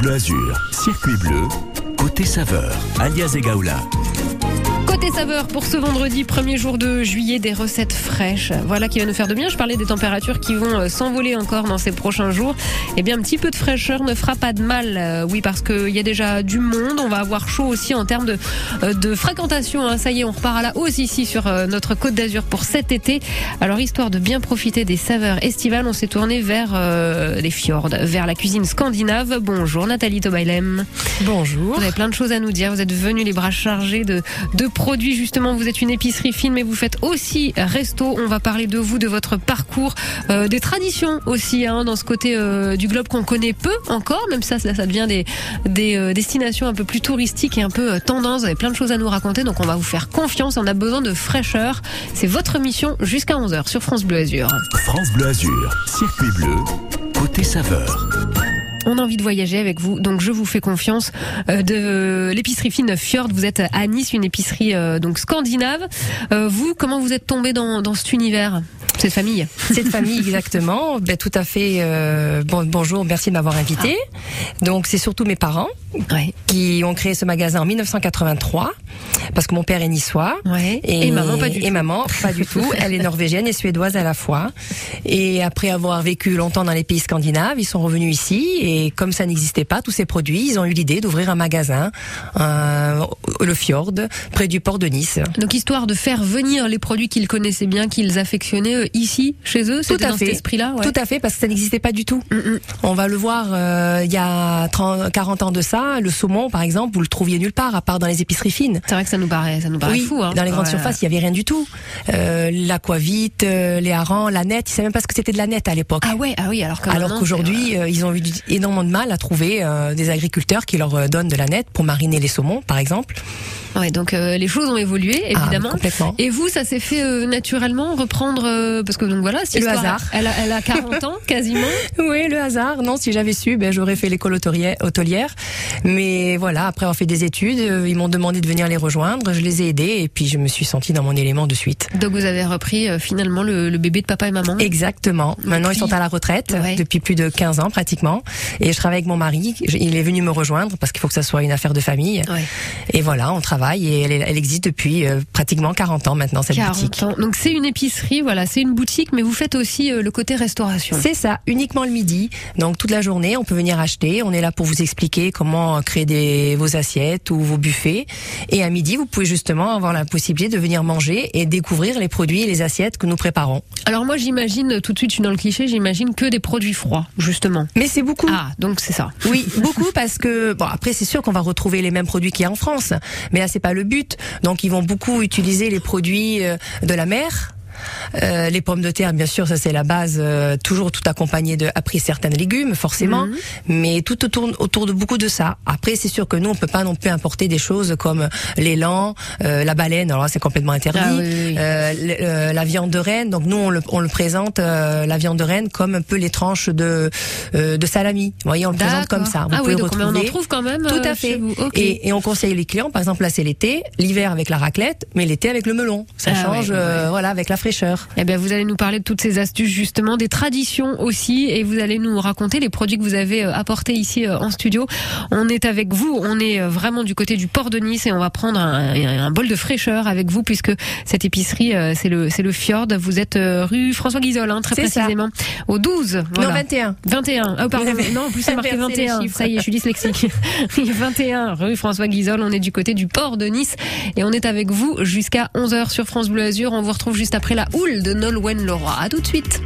Bleu Azur, circuit bleu, côté saveur, alias Egaoula. Côté saveur pour ce vendredi, premier jour de juillet, des recettes fraîches. Voilà qui va nous faire de bien. Je parlais des températures qui vont euh, s'envoler encore dans ces prochains jours. Eh bien, un petit peu de fraîcheur ne fera pas de mal. Euh, oui, parce qu'il y a déjà du monde. On va avoir chaud aussi en termes de, euh, de fréquentation. hein. Ça y est, on repart à la hausse ici sur notre côte d'Azur pour cet été. Alors, histoire de bien profiter des saveurs estivales, on s'est tourné vers euh, les fjords, vers la cuisine scandinave. Bonjour Nathalie Tobailem. Bonjour. Vous avez plein de choses à nous dire. Vous êtes venu les bras chargés de, de produits. Justement, vous êtes une épicerie fine, mais vous faites aussi resto. On va parler de vous, de votre parcours, euh, des traditions aussi, hein, dans ce côté euh, du globe qu'on connaît peu encore. Même ça, ça, ça devient des, euh, destinations un peu plus touristiques et un peu tendance. Vous avez plein de choses à nous raconter, donc on va vous faire confiance. On a besoin de fraîcheur. C'est votre mission jusqu'à 11h sur France Bleu Azur. France Bleu Azur, circuit bleu, côté saveur. On a envie de voyager avec vous, donc je vous fais confiance. Euh, de l'épicerie fine Fjord, vous êtes à Nice, une épicerie euh, donc scandinave. Euh, vous, comment vous êtes tombé dans, dans cet univers, cette famille? Cette famille, exactement. Ben, tout à fait. euh, bon, bonjour, merci de m'avoir invité. Donc, c'est surtout mes parents Ouais. qui ont créé ce magasin en 1983 parce que mon père est niçois. Ouais. Et maman, pas du et tout. maman, pas du tout. Elle est norvégienne et suédoise à la fois. Et après avoir vécu longtemps dans les pays scandinaves, ils sont revenus ici et comme ça n'existait pas, tous ces produits, ils ont eu l'idée d'ouvrir un magasin, euh, le Fjord, près du port de Nice. Donc histoire de faire venir les produits qu'ils connaissaient bien, qu'ils affectionnaient euh, ici, chez eux, Tout à dans fait. cet esprit-là. ouais. Tout à fait, parce que ça n'existait pas du tout. Mm, mm. On va le voir, euh, il y a 30, 40 ans de ça, le saumon, par exemple, vous le trouviez nulle part, à part dans les épiceries fines. C'est vrai que ça nous paraît, ça nous paraît oui, fou. Hein. dans les grandes Ouais. surfaces, il y avait rien du tout. L'aquavite, les harengs, la nette, ils savaient même pas ce que c'était de la nette à l'époque. Ah ouais, ah oui, alors qu'aujourd'hui, ils ont eu du- énormément de mal à trouver euh, des agriculteurs qui leur euh, donnent de la nette pour mariner les saumons, par exemple. C'est- ouais, donc euh, les choses ont évolué, Ah, évidemment. complètement. Et vous, ça s'est fait euh, naturellement, reprendre, euh, parce que donc voilà, cette Le hasard. Elle a, elle a 40 ans, quasiment. Oui, le hasard. Non, si j'avais su, ben, j'aurais fait l'école hôtelière-. Mais voilà, après avoir fait des études, euh, ils m'ont demandé de venir les rejoindre. Je les ai aidés et puis je me suis sentie dans mon élément de suite. Donc vous avez repris euh, finalement le, le bébé de papa et maman. Exactement. Maintenant, ils sont à la retraite Ouais. depuis plus de 15 ans pratiquement. Et je travaille avec mon mari. Il est venu me rejoindre parce qu'il faut que ça soit une affaire de famille. Ouais. Et voilà, on travaille et elle, existe depuis euh, pratiquement 40 ans maintenant, cette 40 boutique. ans. Donc c'est une épicerie, voilà, c'est une boutique, mais vous faites aussi euh, le côté restauration. C'est ça, uniquement le midi. Donc toute la journée, on peut venir acheter. On est là pour vous expliquer comment créer des, vos assiettes ou vos buffets. Et à midi, vous pouvez justement avoir la possibilité de venir manger et découvrir les produits et les assiettes que nous préparons. Alors moi j'imagine tout de suite, je suis dans le cliché, j'imagine que des produits froids, justement. Mais c'est beaucoup. Ah, donc c'est ça. Oui, beaucoup parce que bon après c'est sûr qu'on va retrouver les mêmes produits qu'il y a en France, mais c'est pas le but. Donc ils vont beaucoup utiliser les produits euh, de la mer. Euh, les pommes de terre, bien sûr, ça c'est la base, euh, toujours tout accompagné de après certains légumes, forcément, Mhm. mais tout autour, autour de beaucoup de ça. Après, c'est sûr que nous, on peut pas non plus importer des choses comme l'élan, euh, la baleine, alors c'est complètement interdit, Ah oui, oui, oui. euh, le- euh, la viande de renne. Donc nous, on le, on le présente euh, la viande de renne comme un peu les tranches de euh, de salami. Vous voyez, on le présente comme ça. Vous ah pouvez oui, donc mais on en retrouver- trouve quand même. tout à fait. Et, et on conseille les clients, par exemple, là c'est l'été, l'hiver avec la raclette, mais l'été avec le melon. Ça Ah change, ouais, ouais, euh, voilà, avec la fraîcheur. Eh bien, vous allez nous parler de toutes ces astuces justement, des traditions aussi, et vous allez nous raconter les produits que vous avez euh, apportés ici euh, en studio. On est avec vous, on est euh, vraiment du côté du port de Nice et on va prendre un, un bol de fraîcheur avec vous puisque cette épicerie c'est le c'est le Fjord. Vous êtes rue François Guizol, hein, très ça. précisément, au 12. Voilà. Non, 21. 21. Ah, pardon. Non, en plus c'est marqué Inversez les 21. chiffres. Ça y est, je suis dyslexique. 21 rue François Guizol. On est du côté du port de Nice et on est avec vous jusqu'à 11h sur France Bleu Azur. On vous retrouve juste après la houle de Nolwenn Leroy. À tout de suite.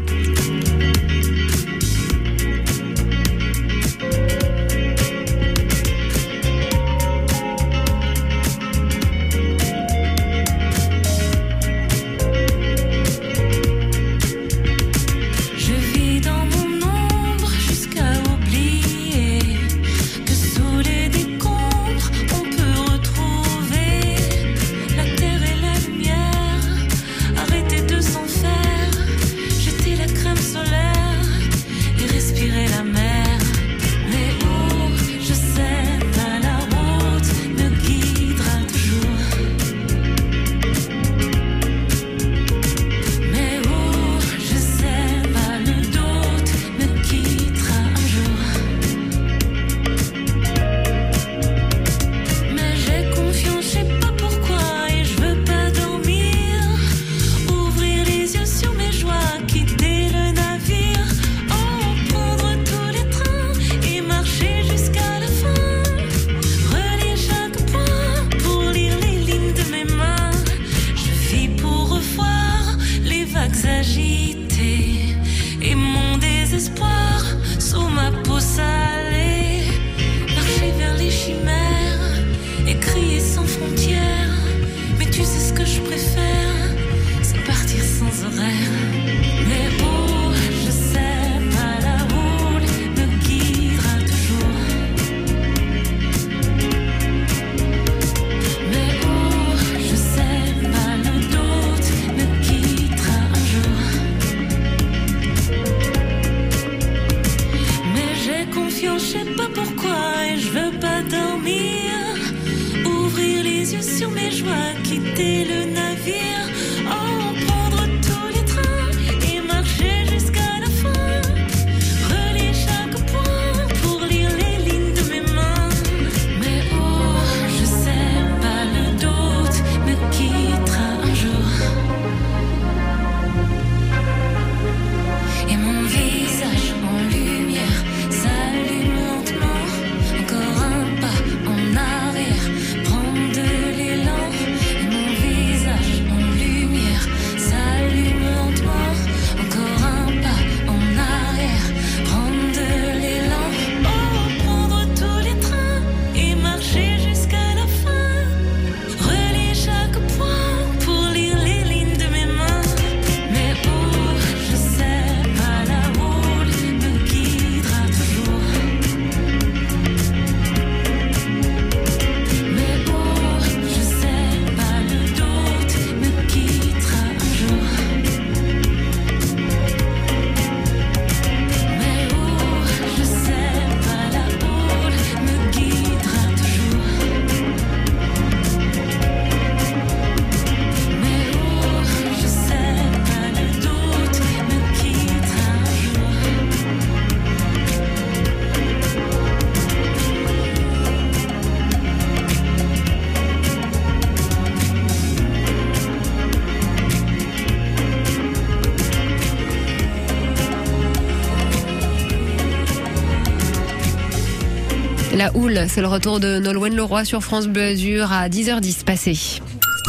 La houle, c'est le retour de Nolwenn Leroy sur France Bleu Azur à 10h10 passé.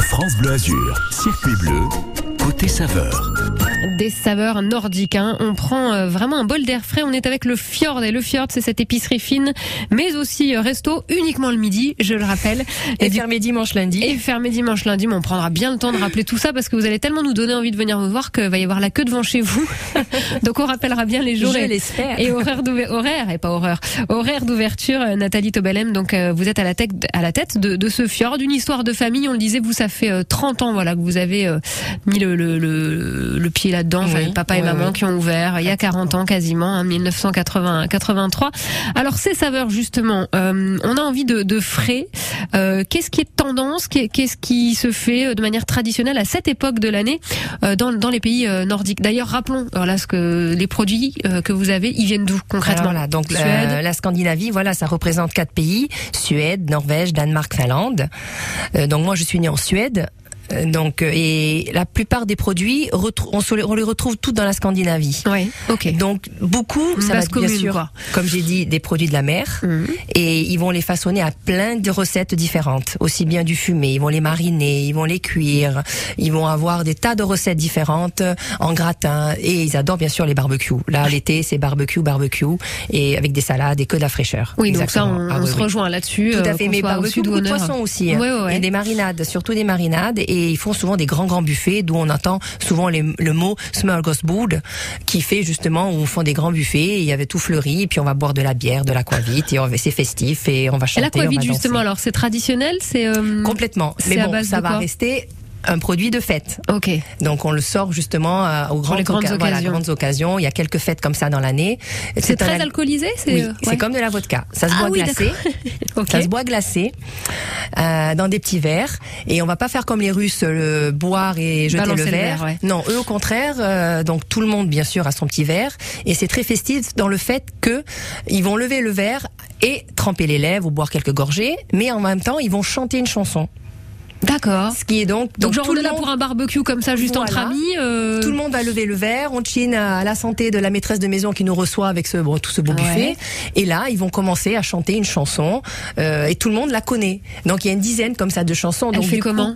France Bleu Azur, circuit bleu, côté saveur. Des saveurs nordiques. hein. On prend euh, vraiment un bol d'air frais. On est avec le Fjord. Et le Fjord, c'est cette épicerie fine, mais aussi euh, resto uniquement le midi, je le rappelle. Et du- fermé dimanche, lundi. et fermé dimanche, lundi, mais on prendra bien le temps de rappeler tout ça parce que vous allez tellement nous donner envie de venir vous voir qu'il va y avoir la queue devant chez vous. Donc on rappellera bien les jours Je et, et horaire d'ouver- horaire et pas horreur horaire d'ouverture. Euh, Nathalie Tobelem, donc euh, vous êtes à la tête à la tête de, de ce fjord, une histoire de famille. On le disait, vous ça fait euh, 30 ans voilà que vous avez euh, mis le, le, le, le pied là-dedans. Enfin, Oui, papa et maman oui. qui ont ouvert il y a 40 ans quasiment, hein, 1983. Alors ces saveurs justement, euh, on a envie de, de frais. Euh, Qu'est-ce qui est tendance? Qu'est- Qu'est-ce qui se fait euh, de manière traditionnelle à cette époque de l'année euh, dans, dans les pays nordiques? D'ailleurs, rappelons voilà ce que les produits que vous avez, ils viennent d'où concrètement? Alors voilà, donc la, Suède. la Scandinavie, voilà, ça représente quatre pays Suède, Norvège, Danemark, Finlande. Donc moi, je suis née en Suède. Euh, Donc euh, et la plupart des produits, on, on les retrouve tous dans la Scandinavie. Oui, ok. Donc beaucoup, ça va être bien sûr, quoi. comme j'ai dit, des produits de la mer, Mhm. et ils vont les façonner à plein de recettes différentes, aussi bien du fumé, ils vont les mariner, ils vont les cuire, ils vont avoir des tas de recettes différentes en gratin, et ils adorent bien sûr les barbecues. Là, l'été, c'est barbecue, barbecue, et avec des salades et que de la fraîcheur. Oui, donc ça, Exactement. on, Ah on oui, se oui. rejoint là-dessus. Tout à euh, fait, mais barbecue, beaucoup de poissons aussi. hein. Ouais, ouais, ouais. Et des marinades, surtout des marinades. Et ils font souvent des grands, grands buffets, d'où on entend souvent les- le mot smorgasbord, qui fait justement où on font des grands buffets, et il y avait tout fleuri, et puis on va boire de la bière, de l'aquavite, et c'est festif, et on va Et chanter. l'aquavite justement, alors c'est traditionnel, c'est euh, Complètement. Mais à bon, base ça va rester un produit de fête. Ok. Donc on le sort justement euh, aux grandes, les grandes oca- voilà, occasions. grandes occasions. Il y a quelques fêtes comme ça dans l'année. C'est très al- alcoolisé, c'est Oui, euh, ouais. comme de la vodka. Ça se Ah boit oui, glacé. Ok. Ça se boit glacé euh, dans des petits verres et on va pas faire comme les Russes le boire et jeter Balancer le le verre. verre, ouais. Non, eux au contraire. euh, donc tout le monde bien sûr a son petit verre et c'est très festif dans le fait que ils vont lever le verre et tremper les lèvres ou boire quelques gorgées, mais en même temps ils vont chanter une chanson. D'accord. Ce qui est donc Donc, genre tout on le là monde- pour un barbecue comme ça, juste entre amis. euh, tout le monde va lever le verre, on chine à la santé de la maîtresse de maison qui nous reçoit avec ce bon, tout ce beau Ouais. buffet. Et là, ils vont commencer à chanter une chanson euh, et tout le monde la connaît. Donc il y a une dizaine comme ça de chansons. Elle Donc, fait coup- comment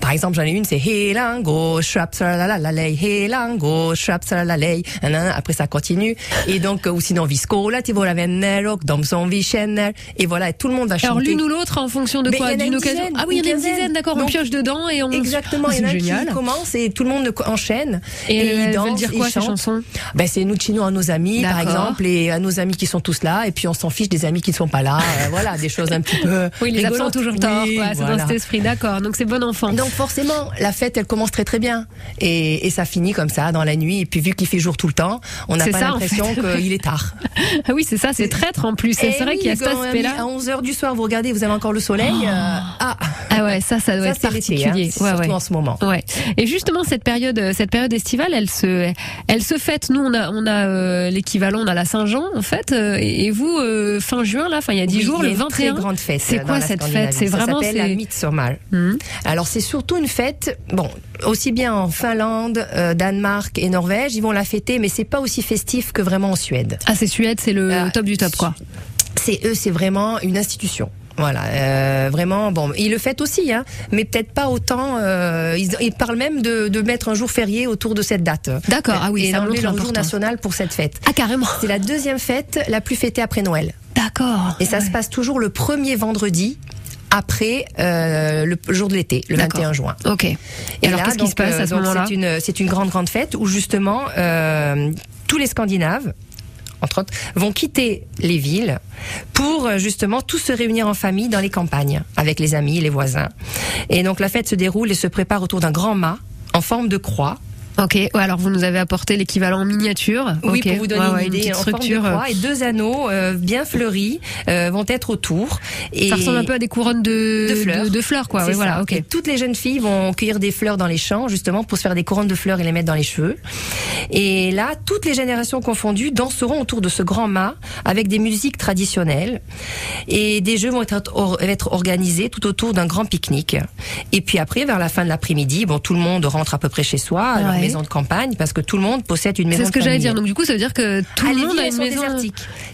Par exemple, j'en ai une, c'est Helango, Shrap, Salalalay, Helango, Shrap. Nanana. Après ça continue. Et donc, euh, ou sinon Viscola, Tivola Venero, Domson Vichener. Et voilà, et tout le monde va chanter. Alors l'une ou l'autre en fonction de quoi D'une une occasion Ah oui, il y en a une dizaine, d'accord. On pioche dedans et on. Exactement, Oh, il y en a qui génial. commence et tout le monde enchaîne. Et, elles ils dansent, veulent dire ils quoi ces chantent. chansons? Ben c'est à nos amis par exemple et à nos amis qui sont tous là et puis on s'en fiche des amis qui ne sont pas là. Euh, voilà, des choses un petit peu Oui, les absents toujours tort. Oui, quoi, C'est voilà. dans cet esprit, d'accord. Donc c'est bon enfant. Donc forcément, la fête, elle commence très très bien et, et ça finit comme ça dans la nuit. Et puis vu qu'il fait jour tout le temps, on n'a pas en l'impression fait, qu'il est tard. Ah oui, c'est ça, c'est traître en plus. Et C'est vrai oui, qu'il y a cet aspect-là. À 11 h du soir, vous regardez, vous avez encore le soleil. euh, ah, Ah ouais, ça, ça doit Ça, être c'est hein, particulier. c'est Ouais, surtout ouais. en ce moment. Ouais. Et justement cette période, euh, cette période estivale, elle se, elle se fête. Nous, on a, on a euh, l'équivalent, on a la Saint-Jean en fait. euh, et vous, euh, fin juin, là, enfin il y a 10 Oui, jours, le une 21. très grande fête. C'est quoi cette fête C'est vraiment s'appelle la c'est. Midsommar. Mhm. Alors c'est surtout une fête, bon, aussi bien en Finlande, euh, Danemark et Norvège, ils vont la fêter, mais c'est pas aussi festif que vraiment en Suède. Ah, c'est Suède, c'est le Ah, top du top, quoi. C'est eux, c'est vraiment une institution. Voilà, euh, vraiment. Bon, ils le fêtent aussi, hein, mais peut-être pas autant. euh, ils, ils parlent même de, de mettre un jour férié autour de cette date. D'accord, ah oui, et d'enlever leur jour national pour cette fête. Ah, carrément. C'est la deuxième fête la plus fêtée après Noël, D'accord. et ça Ouais. se passe toujours le premier vendredi après euh, le jour de l'été, le D'accord. 21 juin. Ok. Et, alors, là, qu'est-ce qui se passe à ce moment-là? C'est une, grande, grande fête où justement tous les Scandinaves, entre autres, vont quitter les villes pour euh, justement tous se réunir en famille dans les campagnes avec les amis, les voisins. Et donc la fête se déroule et se prépare autour d'un grand mât en forme de croix. Ok. Ouais, alors vous nous avez apporté l'équivalent en miniature. Oui, pour vous donner Ouais, ouais, une idée, petite en forme de structure. croix et deux anneaux euh, bien fleuris euh, vont être autour. Et Ça ressemble un peu à des couronnes de, De fleurs. de, fleurs, quoi. Ouais, voilà. Ok. Et toutes les jeunes filles vont cueillir des fleurs dans les champs, justement, pour se faire des couronnes de fleurs et les mettre dans les cheveux. Et là, toutes les générations confondues danseront autour de ce grand mât avec des musiques traditionnelles. Et des jeux vont être, or- être organisés tout autour d'un grand pique-nique. Et puis après, vers la fin de l'après-midi, bon, tout le monde rentre à peu près chez soi. Maison de campagne, parce que tout le monde possède une maison C'est ce de que j'allais dire. Donc du coup, ça veut dire que tout Ah, le monde a une maison.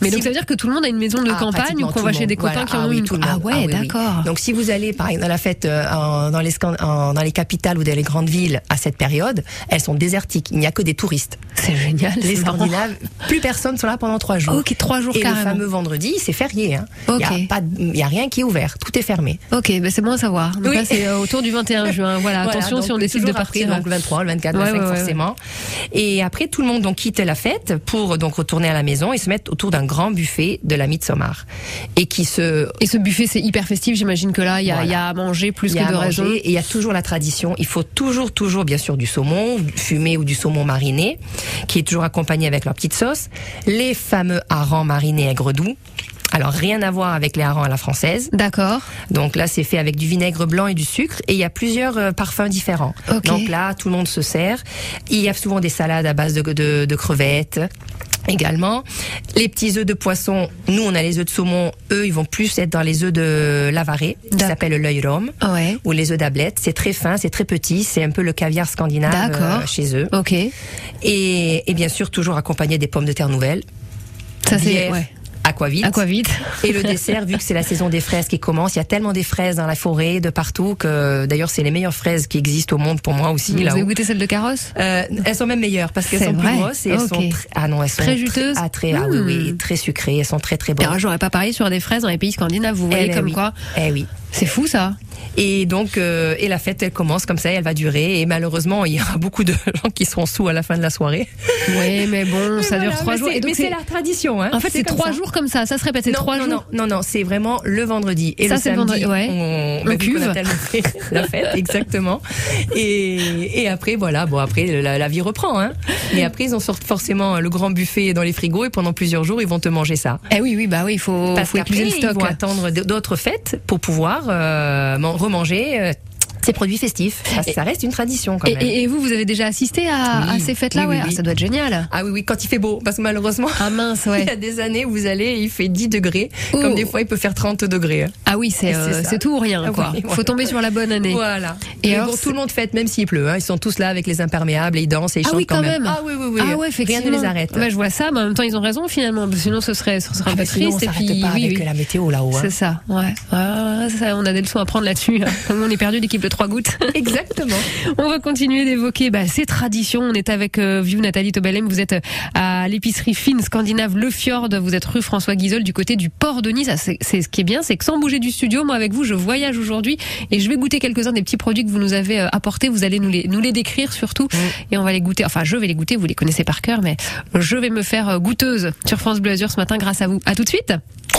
Mais donc ça veut dire que tout le monde a une maison de Ah, campagne ou qu'on va chez des copains qui en Ah ont une. Ah ouais, oui. d'accord. Donc si vous allez par exemple dans la fête euh, dans les dans capitales ou dans les grandes villes à cette période, elles sont désertiques. Il n'y a que des touristes. C'est génial. Les. Scandinaves, plus personne sont là pendant trois jours. Ok, trois jours Et le fameux vendredi, c'est férié. Hein. Ok. Il y a de- rien qui est ouvert. Tout est fermé. Ok, bah c'est bon à savoir. Donc là, c'est euh, autour du 21 juin. Voilà, attention si on décide de partir. donc le 23, le 24, le Ouais, 25 ouais, ouais, forcément. Et après, tout le monde donc quitte la fête pour donc retourner à la maison et se mettre autour d'un grand buffet de la Midsommar. Et qui se Et ce buffet, c'est hyper festif. J'imagine que là, il y, a- Voilà. il y a à manger plus que de raison. Et il y a toujours la tradition. Il faut toujours, toujours, bien sûr, du saumon fumé ou du saumon mariné, qui est toujours accompagné avec leur petite sauce. Les fameux harengs marinés aigre doux. Alors, rien à voir avec les harengs à la française. D'accord. Donc là, c'est fait avec du vinaigre blanc et du sucre. Et il y a plusieurs euh, parfums différents. Ok. Donc là, tout le monde se sert. Il y a souvent des salades à base de, de, de crevettes. Également, les petits œufs de poisson. Nous, on a les œufs de saumon. Eux, ils vont plus être dans les œufs de lavaré, qui s'appelle l'œil rhum Ouais. ou les œufs d'ablette. C'est très fin, c'est très petit, c'est un peu le caviar scandinave euh, chez eux. Ok. Et, et bien sûr, toujours accompagné des pommes de terre nouvelles, Ça c'est ouais. Aquavit. Aquavite. Et le dessert, vu que c'est la saison des fraises qui commence, il y a tellement des fraises dans la forêt, de partout, que d'ailleurs, c'est les meilleures fraises qui existent au monde pour moi aussi. Vous là avez goûté celle de carrosse? Euh, elles sont même meilleures parce qu'elles sont plus vrai grosses et elles sont ah non elles sont Très juteuses ah, très ah oui oui Hmm. très sucrées elles sont très très bonnes j'aurais pas parié sur des fraises dans les pays scandinaves. Vous voyez Eh ben comme oui. quoi. eh oui C'est fou ça. Et donc, euh, et la fête, elle commence comme ça, elle va durer. Et malheureusement, il y aura beaucoup de gens qui seront sous à la fin de la soirée. Oui, mais bon, ça dure trois jours. c'est- Et donc mais c'est la tradition. Hein. en fait c'est trois ça. jours comme ça. Ça se répète. C'est Non, trois non, jours. non, non, non, c'est vraiment le vendredi et Ça, le c'est le samedi. vendredi, ouais. On, qu'on cuve. la fête, exactement. Et, et après, voilà, bon, après la, la vie reprend. Hein. Mais après, ils ont sorti forcément le grand buffet dans les frigos et pendant plusieurs jours, ils vont te manger ça. Eh oui, oui, bah oui, il faut, Parce faut épuiser le ils stock. vont attendre d'autres fêtes pour pouvoir euh, man- remanger euh, ces produits festifs. Que ça reste une tradition quand Et, même. et- et vous, vous avez déjà assisté à, Oui. à ces fêtes-là, Oui, oui, ouais. Ah, oui. ça doit être génial. Ah oui, oui, quand il fait beau, parce que malheureusement, Ah mince, il y ouais. a des années où vous allez, il fait 10 degrés, comme des fois il peut faire 30 degrés. hein. Ah oui, c'est euh, tout ou rien, Ah quoi. oui, Faut voilà. tomber sur la bonne année. Voilà. Et Et alors, bon, tout le monde fête, même s'il pleut. Hein. Ils sont tous là avec les imperméables et ils dansent et ils Ah chantent oui, quand même. Ah oui, oui, oui. Ah ouais. Rien ne les arrête. Bah, je vois ça, mais en même temps, ils ont raison finalement. Sinon, ce serait, ce serait un Ah, peu triste. Et puis, avec la météo là-haut. hein. C'est ça, ouais. Ouais, on a des leçons à prendre là-dessus. on est perdu l'équipe de trois gouttes. Exactement. On va continuer d'évoquer bah, ces traditions. On est avec euh, View Nathalie Tobelem. Vous êtes euh, à l'épicerie fine scandinave Le Fjord. Vous êtes rue François Guizol du côté du port de Nice. Ah, c'est ce qui est bien, c'est que sans bouger du studio, moi avec vous, je voyage aujourd'hui et je vais goûter quelques-uns des petits produits que vous nous avez euh, apportés. Vous allez nous les, nous les décrire surtout et on va les goûter. Enfin, je vais les goûter. Vous les connaissez par cœur, mais je vais me faire euh, goûteuse sur France Bleu Azur ce matin grâce à vous. À tout de suite.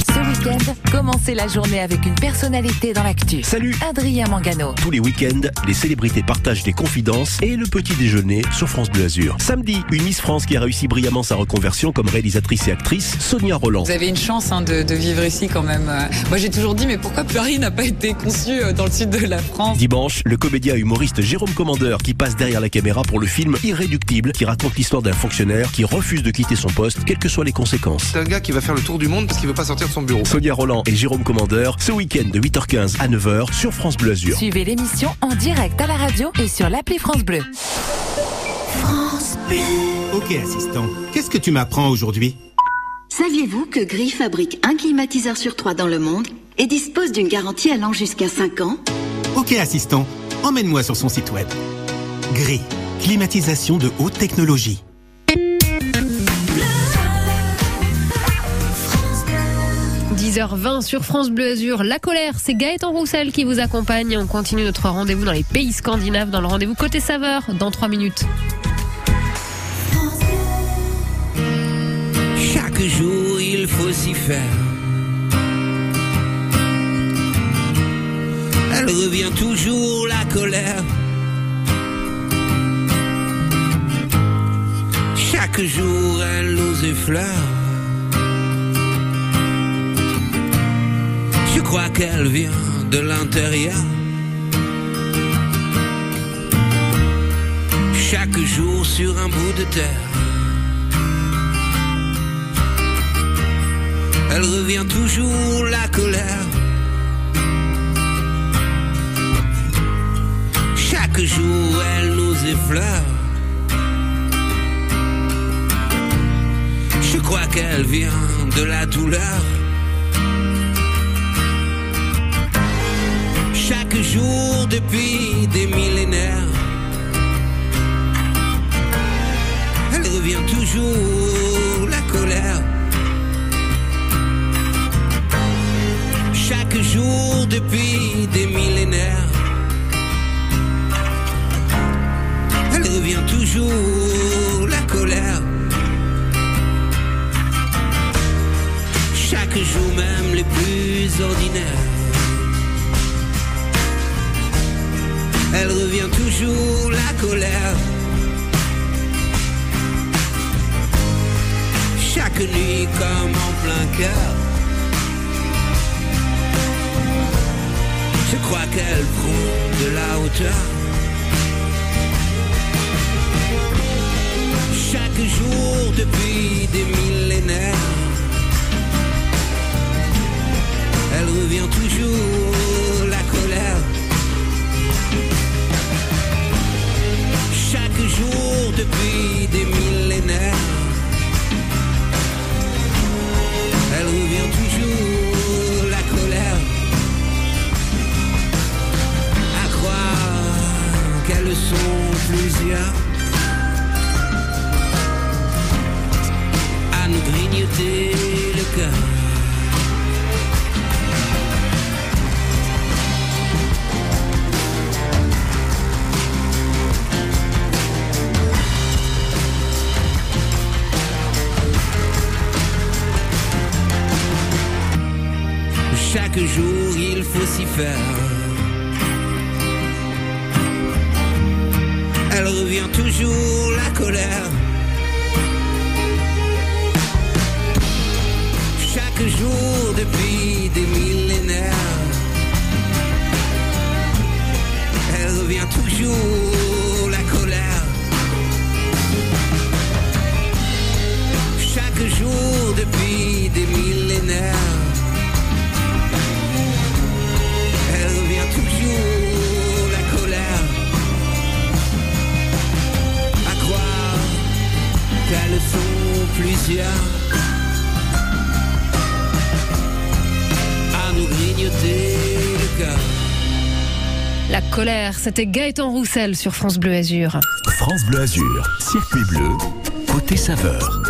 Ce week-end, commencez la journée avec une personnalité dans l'actu. Salut Adrien Mangano. Tous les week-ends, les célébrités partagent des confidences et le petit déjeuner sur France Bleu Azur. Samedi, une Miss France qui a réussi brillamment sa reconversion comme réalisatrice et actrice, Sonia Roland. Vous avez une chance hein, de, de vivre ici quand même. Moi j'ai toujours dit mais pourquoi Paris n'a pas été conçu euh, dans le sud de la France? Dimanche, le comédien humoriste Jérôme Commandeur qui passe derrière la caméra pour le film Irréductible qui raconte l'histoire d'un fonctionnaire qui refuse de quitter son poste, quelles que soient les conséquences. C'est un gars qui va faire le tour du monde parce qu'il veut pas sortir de son bureau. Sonia Roland et Jérôme Commandeur, ce week-end de 8h15 à 9h sur France Bleu Azur. Suivez l'émission en direct à la radio et sur l'appli France Bleu. Ok, assistant. Qu'est-ce que tu m'apprends aujourd'hui? Saviez-vous que Gris fabrique un climatiseur sur trois dans le monde et dispose d'une garantie allant jusqu'à 5 ans? Ok, assistant. Emmène-moi sur son site web. Gris. Climatisation de haute technologie. 10h20 sur France Bleu Azur. La colère, c'est Gaëtan Roussel qui vous accompagne. On continue notre rendez-vous dans les pays scandinaves, dans le rendez-vous côté saveur, dans 3 minutes. Chaque jour, il faut s'y faire. Elle revient toujours, la colère. Chaque jour, elle nous effleure. Crois qu'elle vient de l'intérieur. Chaque jour sur un bout de terre. Elle revient toujours la colère. Chaque jour, elle nous effleure. Je crois qu'elle vient de la douleur. Chaque jour depuis des millénaires. Elle revient toujours la colère. chaque jour depuis des millénaires. Elle revient toujours, la colère. Chaque jour même les plus ordinaires. Elle revient toujours, la colère. Chaque nuit comme en plein cœur. Je crois qu'elle prend de la hauteur. Chaque jour depuis des millénaires, elle revient toujours la Depuis des millénaires, elle revient toujours c'était Gaëtan Roussel sur France Bleu Azur. France Bleu Azur, circuit bleu, côté saveur.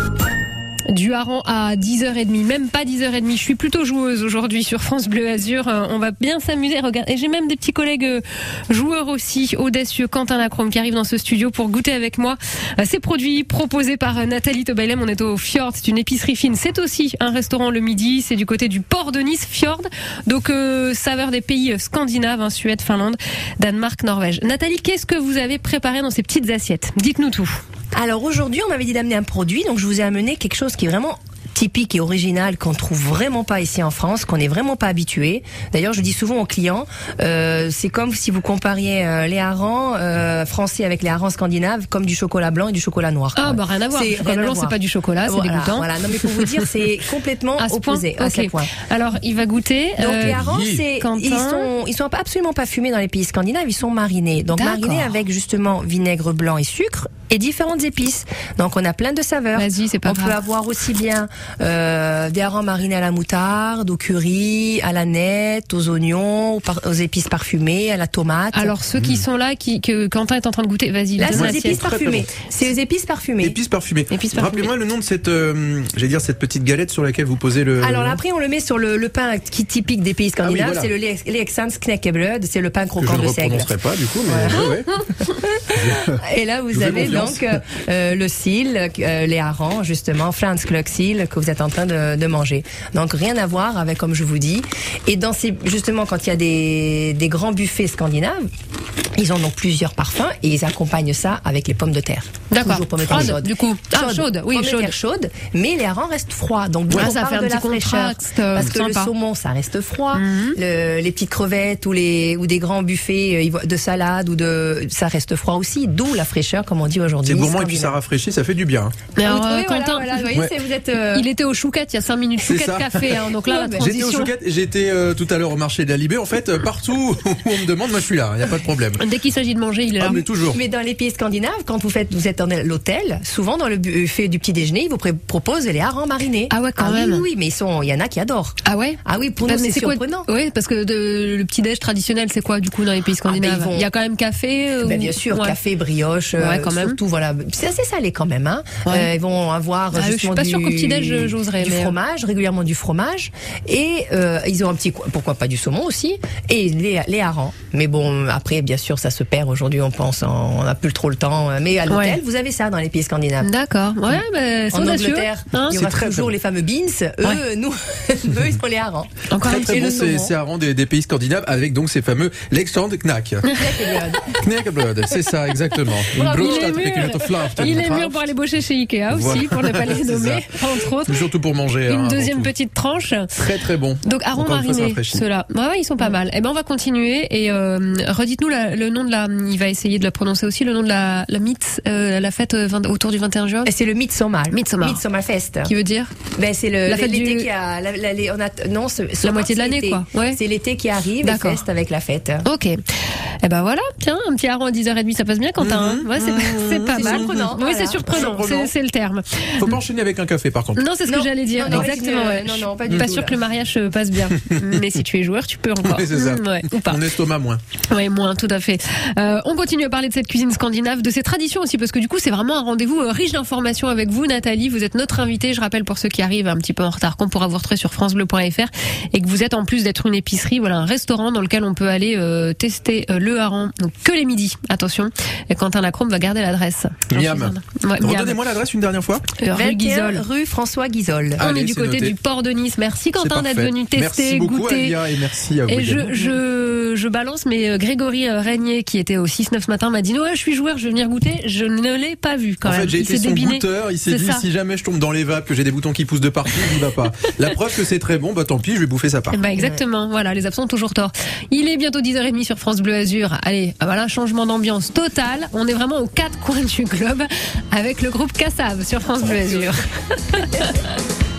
Du hareng à 10h30, même pas 10h30. Je suis plutôt joueuse aujourd'hui sur France Bleu Azur. Euh, On va bien s'amuser. Regarde, et j'ai même des petits collègues euh, joueurs aussi, audacieux, Quentin Lacrome, qui arrive dans ce studio pour goûter avec moi euh, ces produits proposés par euh, Nathalie Tobailem. On est au Fjord, c'est une épicerie fine. C'est aussi un restaurant le midi. C'est du côté du port de Nice, Fjord. Donc, euh, saveur des pays euh, scandinaves, hein, Suède, Finlande, Danemark, Norvège. Nathalie, qu'est-ce que vous avez préparé dans ces petites assiettes? Dites-nous tout. Alors aujourd'hui, on m'avait dit d'amener un produit, donc je vous ai amené quelque chose qui est vraiment typique et original qu'on trouve vraiment pas ici en France, qu'on n'est vraiment pas habitué. D'ailleurs, je dis souvent aux clients, euh, c'est comme si vous compariez euh, les harengs euh, français avec les harengs scandinaves, comme du chocolat blanc et du chocolat noir. Ah, bah rien à voir. Le C'est chocolat blanc, c'est pas du chocolat, c'est Voilà, dégoûtant. Voilà, non mais pour vous dire, c'est complètement À ce point opposé à ce point. Alors, il va goûter. Donc euh, les harengs, c'est ils sont ils sont absolument pas fumés dans les pays scandinaves, ils sont marinés. Donc marinés avec justement vinaigre blanc et sucre et différentes épices. Donc on a plein de saveurs. Vas-y, c'est pas on grave. peut avoir aussi bien euh, des harengs marinés à la moutarde, au curry, à la nette, aux oignons, aux, par- aux épices parfumées, à la tomate. Alors, ceux qui sont là, qui, que Quentin est en train de goûter, vas-y, là, c'est les épices parfumées. C'est les épices parfumées. Épices parfumées. Épices parfumées. Rappelez-moi le nom de cette, euh, j'allais dire cette petite galette sur laquelle vous posez le. Alors là, après, on le met sur le, le pain qui est typique des pays scandinaves. Ah voilà. C'est le Le- Leksand Knäckebröd, c'est le pain je croquant ne de seigle. reprononcerai pas du coup, mais ouais, ouais. Et là, vous Je avez. Donc euh, euh, le cil, euh, les harengs, justement, Fransklocksil, que vous êtes en train de, de manger. Donc, rien à voir avec, comme je vous dis. Et dans ces, justement, quand il y a des, des grands buffets scandinaves, ils ont donc plusieurs parfums et ils accompagnent ça avec les pommes de terre. D'accord. Pommes de terre chaudes. du coup. Ah, chaude, oui, pommes de chaude. terre mais les harengs restent froids. Donc, Ouais, ça fait un de petit la fraîcheur. Parce que sympa. le saumon, ça reste froid. Mhm. Le- les petites crevettes ou les ou des grands buffets de salade ou de ça reste froid aussi. D'où la fraîcheur, comme on dit aujourd'hui. C'est gourmand et puis ça rafraîchit, ça fait du bien. Mais Vous alors, euh, trouvez, voilà, Quentin, voilà, vous voyez, Ouais. c'est- vous êtes. euh, il était au Chouquette il y a 5 minutes. Chouquette café, hein, donc là, la J'étais au transition. Chouquette, j'étais euh, tout à l'heure au marché de la Libé. En fait, euh, partout où on me demande, moi je suis là, il n'y a pas de problème. Dès qu'il s'agit de manger, il est là. Ah, mais toujours. Mais dans les pays scandinaves, quand vous faites, vous êtes dans l'hôtel, souvent dans le buffet du petit déjeuner, ils vous proposent les harengs marinés. Ah ouais, quand oui, même. Oui, oui, mais ils sont, il y en a qui adorent. Ah ouais? Ah oui, pour Bah, nous mais c'est quoi surprenant. Oui, parce que de- le petit déj traditionnel, c'est quoi du coup dans les pays scandinaves Ah, ben, vont- Il y a quand même café. euh, Ben, ou- bien sûr, café, brioche, Ouais, quand même. Surtout voilà, c'est assez salé quand même. Hein. Ouais. Euh, ils vont avoir Ah, je suis pas du, petit-déj, j'oserais, du mais- euh. fromage, régulièrement du fromage, et euh, ils ont un petit, pourquoi pas du saumon aussi, et les, les harengs. Mais bon, après bien sûr, ça se perd aujourd'hui. On pense, en- on n'a plus trop le temps. Mais à l'hôtel, Ouais. vous avez ça dans les pays scandinaves. D'accord. Ouais, bah, c'est En audacieux. Angleterre, Hein il y aura toujours très les fameux beans. Eux, Ouais. nous, eux, ils sont les harengs. Encore Très très bon, c'est c'est rang des, des pays scandinaves avec donc ces fameux Leksand Knack. Knäckebröd, c'est ça exactement. Une Avec une. Il est mûr pour aller boucher chez Ikea aussi, Voilà. pour ne pas les nommer, entre autres. Surtout pour manger. hein, Une avant deuxième petite tranche. Très très bon. Donc marinés, rafraîchit. ceux-là. Ouais, ouais, ils sont pas mal. Eh ben on va continuer et euh, redites-nous le nom de la. Il va essayer de la prononcer aussi le nom de la la Mitz, euh, la fête euh, vingt- autour du 21 juin. Et C'est le Midsommar. Midsommar. Midsommar-fest. Qui veut dire Ben c'est le La fête l'été du- qui a la, la- les- on a non ce- la moitié de c'est l'année l'été. quoi. Ouais. C'est l'été qui arrive D'accord. feste avec la fête. Ok. Eh ben voilà, tiens, un petit hareng à 10h30, ça passe bien, Quentin. hein ouais, c'est c'est pas C'est mal. surprenant, Oui, voilà. c'est surprenant, c'est le terme. Faut pas enchaîner avec un café par contre. Non, c'est ce que j'allais dire. non, non, Exactement. euh, ouais. non, pas du pas tout, sûr là. que le mariage se passe bien. Mais si tu es joueur, tu peux encore. Oui, c'est ça. Mm, ouais, ou pas. Mon estomac moins. Oui, moins, tout à fait. Euh, on continue à parler de cette cuisine scandinave, de ses traditions aussi, parce que du coup, c'est vraiment un rendez-vous euh, riche d'informations avec vous, Nathalie. Vous êtes notre invitée. Je rappelle pour ceux qui arrivent un petit peu en retard qu'on pourra vous retrouver sur francebleu.fr et que vous êtes en plus d'être une épicerie, voilà, un restaurant dans lequel on peut aller euh, tester euh, le hareng. Donc que les midis, attention. Et Quentin Lacrome va garder l'adresse. Miam. Ouais. Redonnez-moi l'adresse une dernière fois. Euh, rue 21 Guizol. rue François Guizol. On est du côté noté. du port de Nice. Merci Quentin d'être venu tester, Merci beaucoup goûter. Alia et merci à vous. Et je, également. je, je balance, mais euh, Grégory euh, Régnier, qui était au 6-9 ce matin, m'a dit, ouais, je suis joueur, je vais venir goûter. Je ne l'ai pas vu quand en même. fait, j'ai Il été s'est son débiné. goûteur. Il s'est dit ça. si jamais je tombe dans les vapes, que j'ai des boutons qui poussent de partout, il va pas. La preuve que c'est très bon, bah tant pis, je vais bouffer sa part. Bah exactement, voilà, les absents ont toujours tort. Il est bientôt 10h30 sur France Bleu Azur. Allez, voilà, changement d'ambiance total. On est vraiment aux quatre coins du globe avec le groupe Cassav sur France Bleu Azur.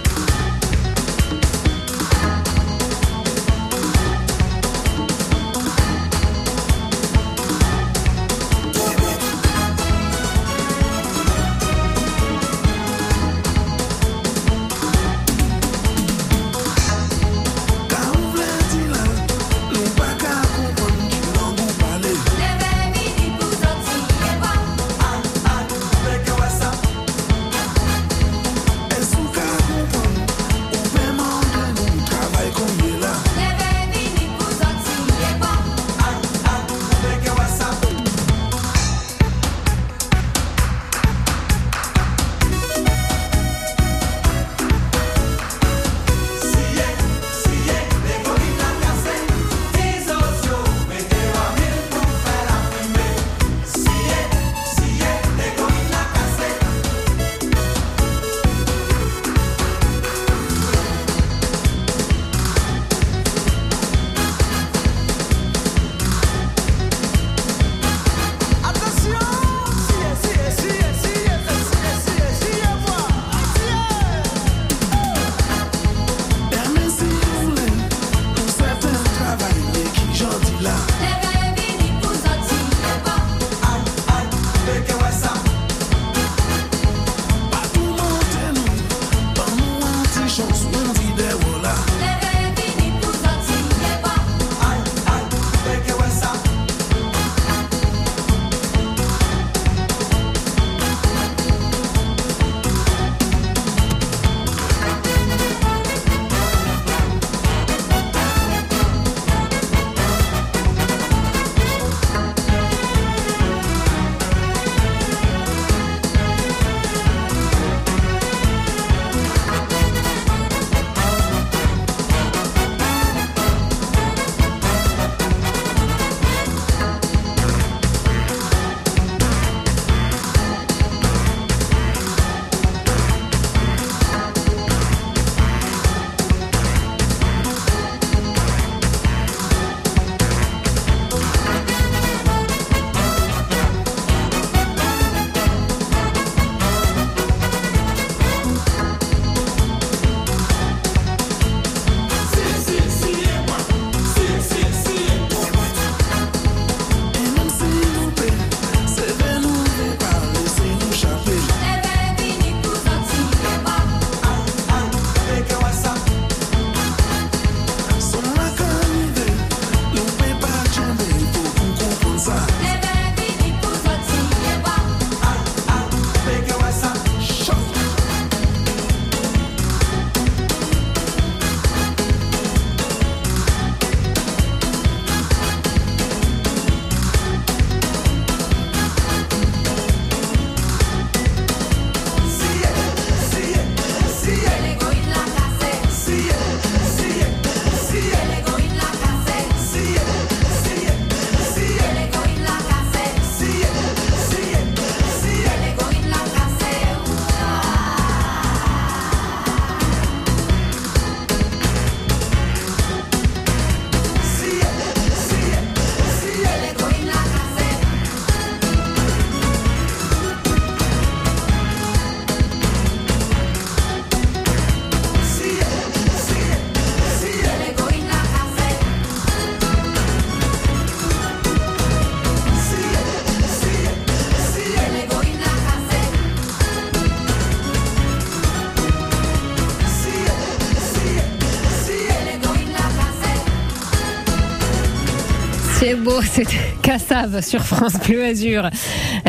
C'est beau, c'était Cassave sur France Bleu Azur.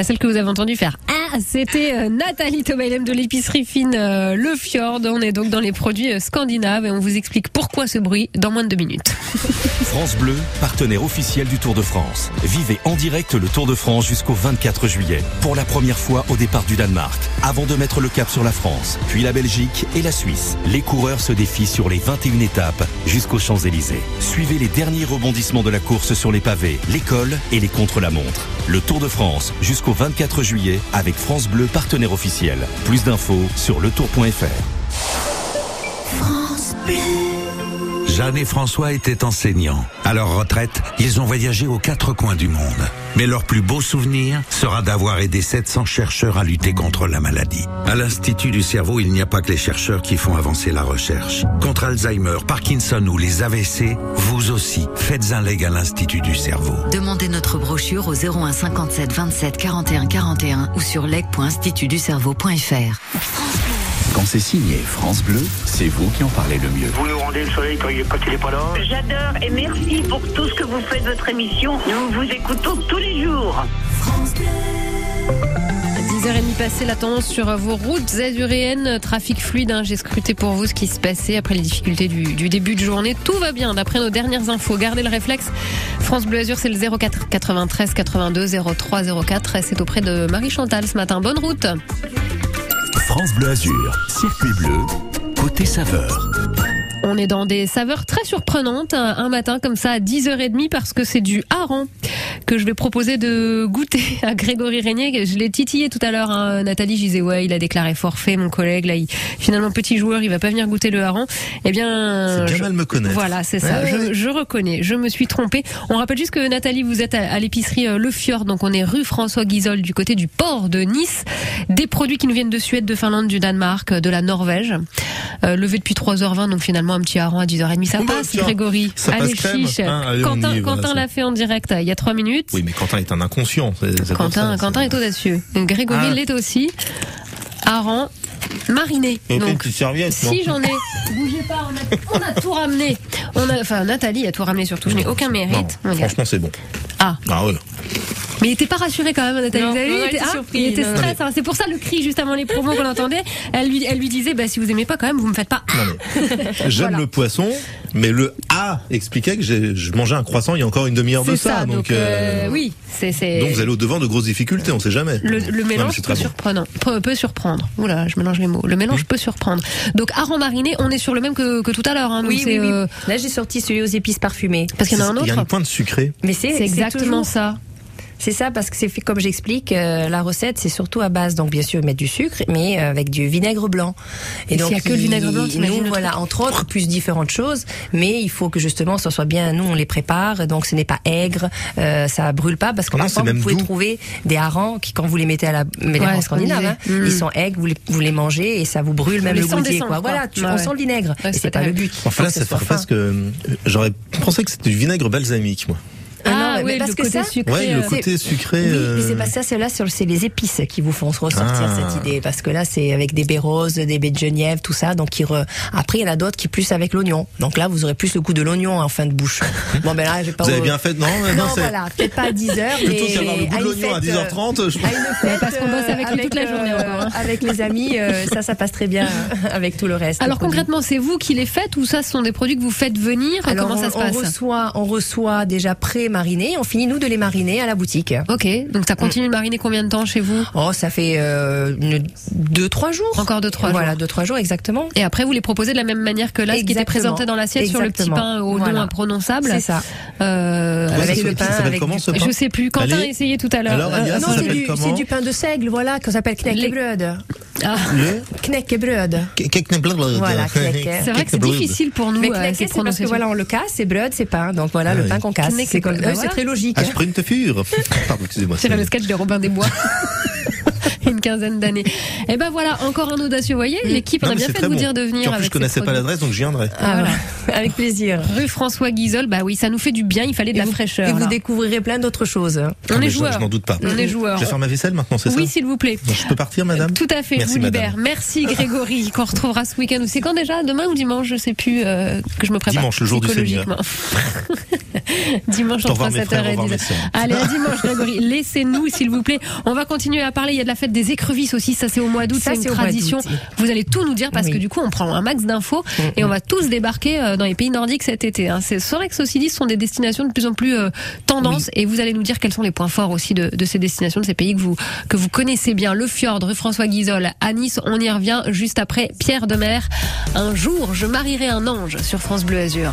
Celle que vous avez entendu faire Ah, c'était euh, Nathalie Tobailem de l'épicerie fine euh, Le Fjord. On est donc dans les produits euh, scandinaves et on vous explique pourquoi ce bruit dans moins de deux minutes. France Bleu, partenaire officiel du Tour de France. Vivez en direct le Tour de France jusqu'au 24 juillet. Pour la première fois au départ du Danemark. Avant de mettre le cap sur la France, puis la Belgique et la Suisse. Les coureurs se défient sur les 21 étapes jusqu'aux Champs-Élysées. Suivez les derniers rebondissements de la course sur les pavés, l'école et les contre-la-montre. Le Tour de France jusqu'au 24 juillet avec France Bleu, partenaire officiel. Plus d'infos sur letour.fr. France Bleu. Jeanne et François étaient enseignants. À leur retraite, ils ont voyagé aux quatre coins du monde. Mais leur plus beau souvenir sera d'avoir aidé 700 chercheurs à lutter contre la maladie. À l'Institut du cerveau, il n'y a pas que les chercheurs qui font avancer la recherche. Contre Alzheimer, Parkinson ou les AVC, vous aussi, faites un leg à l'Institut du cerveau. Demandez notre brochure au 01 57 27 41 41 ou sur leg.institutducerveau.fr. Quand c'est signé France Bleu, c'est vous qui en parlez le mieux. Vous nous rendez le soleil quand il n'est pas là. J'adore et merci pour tout ce que vous faites de votre émission. Nous vous écoutons tous les jours. France Bleu. 10h30 passée, la tendance sur vos routes azuréennes, trafic fluide. hein. J'ai scruté pour vous ce qui se passait après les difficultés du, du début de journée. Tout va bien d'après nos dernières infos. Gardez le réflexe. France Bleu Azur, c'est le 04 93 82 03 04. Et C'est auprès de Marie Chantal ce matin. Bonne route. France Bleu Azur, circuit bleu, côté saveur. On est dans des saveurs très surprenantes un matin comme ça à 10h30 parce que c'est du hareng que je vais proposer de goûter à Grégory Régnier. Je l'ai titillé tout à l'heure. hein. Nathalie, je disais ouais, il a déclaré forfait, mon collègue. Là, il- finalement petit joueur, il va pas venir goûter le hareng. Eh bien, C'est bien je- mal me connaître. Voilà, c'est ça. Ouais, je, ouais. je reconnais. Je me suis trompée. On rappelle juste que Nathalie, vous êtes à, à l'épicerie euh, Le Fjord, donc on est rue François Guizol du côté du port de Nice. Des produits qui nous viennent de Suède, de Finlande, du Danemark, euh, de la Norvège. Euh, levé depuis 3h20, donc finalement un petit hareng à 10h30, ça passe, Grégory. ça Allez, passe chiche. Hein, allez, Quentin, voilà, l'a fait en direct il y a 3 minutes. Oui, mais Quentin est un inconscient. Quentin, ça, Quentin est audacieux. Grégory Ah. l'est aussi. Hareng mariné. Et Donc, si j'en ai, bougez pas, on a, on a tout ramené. On a, enfin, Nathalie a tout ramené surtout. Je n'ai aucun mérite. Non, franchement, c'est bon. Ah. Ah ouais. Mais il était pas rassuré quand même, Nathalie. Non, Vous avez vu, non, il il était, ah, surpris, il était non, stress. hein. C'est pour ça le cri juste avant les promos qu'on entendait. Elle lui, elle lui disait, bah, si vous aimez pas quand même, vous me faites pas. J'aime Voilà. le poisson, mais le A expliquait que j'ai- je mangeais un croissant il y a encore une demi-heure de ça. ça. Donc, euh, oui, c'est, c'est. donc vous allez au devant de grosses difficultés, on sait jamais. Le, le mélange peut, très bon. surprenant, peut, peut surprendre. Oula, je mélange les mots. Le mélange peut surprendre. Donc, hareng mariné, on est sur le même que, que tout à l'heure. Hein, Oui, c'est, oui, oui. euh, Là, j'ai sorti celui aux épices parfumées. Parce qu'il y en a un Il y a autre. une pointe sucrée. Mais c'est exactement ça. C'est ça parce que c'est fait comme j'explique. euh, la recette, c'est surtout à base, donc bien sûr mettre du sucre, mais euh, avec du vinaigre blanc. Et s'il y a que le vinaigre blanc, il- nous le voilà entre autres plus différentes choses, mais il faut que justement ça soit bien. Nous on les prépare, donc ce n'est pas aigre, euh, ça brûle pas parce que parfois c'est vous pouvez doux. trouver des harengs qui quand vous les mettez à la mais Ouais, scandinave, hein, disait. Mm. ils sont aigres, vous les, vous les mangez et ça vous brûle même les le descendre, quoi. quoi. Voilà, tu, Ouais, on ouais. sent le vinaigre. Ouais, et c'est pas le but. Enfin là, que ça fait presque. euh, J'aurais pensé que c'était du vinaigre balsamique, moi. Ah, non, Ah, mais oui, parce le que côté ça, sucré. Ouais, le euh, côté sucré. Oui, mais euh, c'est pas ça, c'est là, c'est les épices qui vous font ressortir Ah. cette idée. Parce que là, c'est avec des baies roses, des baies de genièvre, tout ça. Donc, re- après, il y en a d'autres qui plus avec l'oignon. Donc là, vous aurez plus le goût de l'oignon en fin de bouche. Bon, ben là, j'ai pas. Vous avez bien fait, non mais Non, voilà, peut-être pas à 10 heures, mais Plutôt qu'avoir le goût à de l'oignon à fête, 10h30, je à une fête, Parce qu'on bosse avec lui euh, toute la journée euh, encore, hein. Avec les amis, euh, ça, ça passe très bien avec tout le reste. Alors concrètement, c'est vous qui les faites ou ça, ce sont des produits que vous faites venir? Alors, Comment ça on, se on passe? reçoit, on reçoit déjà pré-marinés. On finit nous de les mariner à la boutique. Ok, donc ça continue de mariner combien de temps chez vous? Oh, ça fait euh, une, deux, trois jours. Encore deux, trois Voilà, jours. deux, trois jours exactement. Et après, vous les proposez de la même manière que là, ce qui était présenté dans l'assiette sur le petit pain au nom Voilà. imprononçable. C'est ça. Euh, avec le pain. ça avec comment, ce pain Je sais plus. Quentin Allez. a essayé tout à l'heure. Alors, Alia, non, c'est du, pain de seigle, voilà, qu'on s'appelle knäckebröd. Ah. Knäckebröd. Voilà, knäcke. C'est vrai que c'est difficile pour nous. Mais euh, knäcke, ces c'est parce que voilà, on le casse, c'est bröd, c'est pain. Donc voilà, Ah le oui. pain qu'on casse. C'est comme- bah euh, c'est voilà. très logique. Ah, Sprintefur Pardon, excusez-moi. C'est c'est- le sketch de Robin des Bois. Une quinzaine d'années. Et ben voilà, encore un audacieux. Vous voyez, l'équipe, on a bien fait de vous bon. dire de venir Puis en plus, avec je connaissais pas l'adresse, donc j'y viendrai. Ah, voilà. Avec plaisir. Rue François Guizol, bah oui, ça nous fait du bien, il fallait de Et la vous- fraîcheur. Et vous découvrirez plein d'autres choses. On Ah, est mais je- joueurs. Je n'en doute pas. On est joueurs. Je vais faire ma vaisselle maintenant, c'est ça Oui, s'il vous plaît. Donc, Je peux partir, madame Tout à fait, Merci, je vous libère. madame. Merci Grégory, qu'on retrouvera ce week-end. C'est quand déjà Demain ou dimanche Je sais plus, euh, que je me prépare. Dimanche, le jour du psychologiquement. Dimanche entre revoir, mes frères, 7h au et revoir, 10h. mes sœurs. Allez, à dimanche, Grégory. Laissez-nous, s'il vous plaît. On va continuer à parler. Il y a de la fête des écrevisses aussi. Ça, c'est au mois d'août. Ça, C'est une tradition. Vous allez tout nous dire parce Oui. que du coup, on prend un max d'infos et on va tous débarquer euh, dans les pays nordiques cet été. hein. C'est vrai que ceci dit, ce sont des destinations de plus en plus euh, tendance et vous allez nous dire quels sont les points forts aussi de, de ces destinations, de ces pays que vous, que vous connaissez bien. Le fjord, rue François Guizol, à Nice. On y revient juste après Pierre de Mer. Un jour, je marierai un ange sur France Bleu Azur.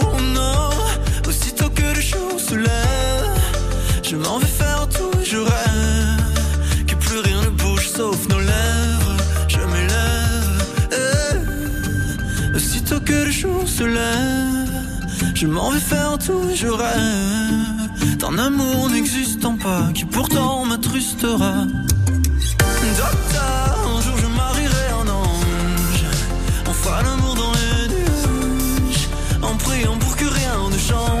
je m'en vais faire tout je rêve. Que plus rien ne bouge sauf nos lèvres. Je m'élève. eh. Aussitôt que le jour se lève, je m'en vais faire tout je rêve. D'un amour n'existant pas qui pourtant m'attrustera. Docteur, un jour je marierai un ange. On fera l'amour dans les nuages. En priant pour que rien ne change,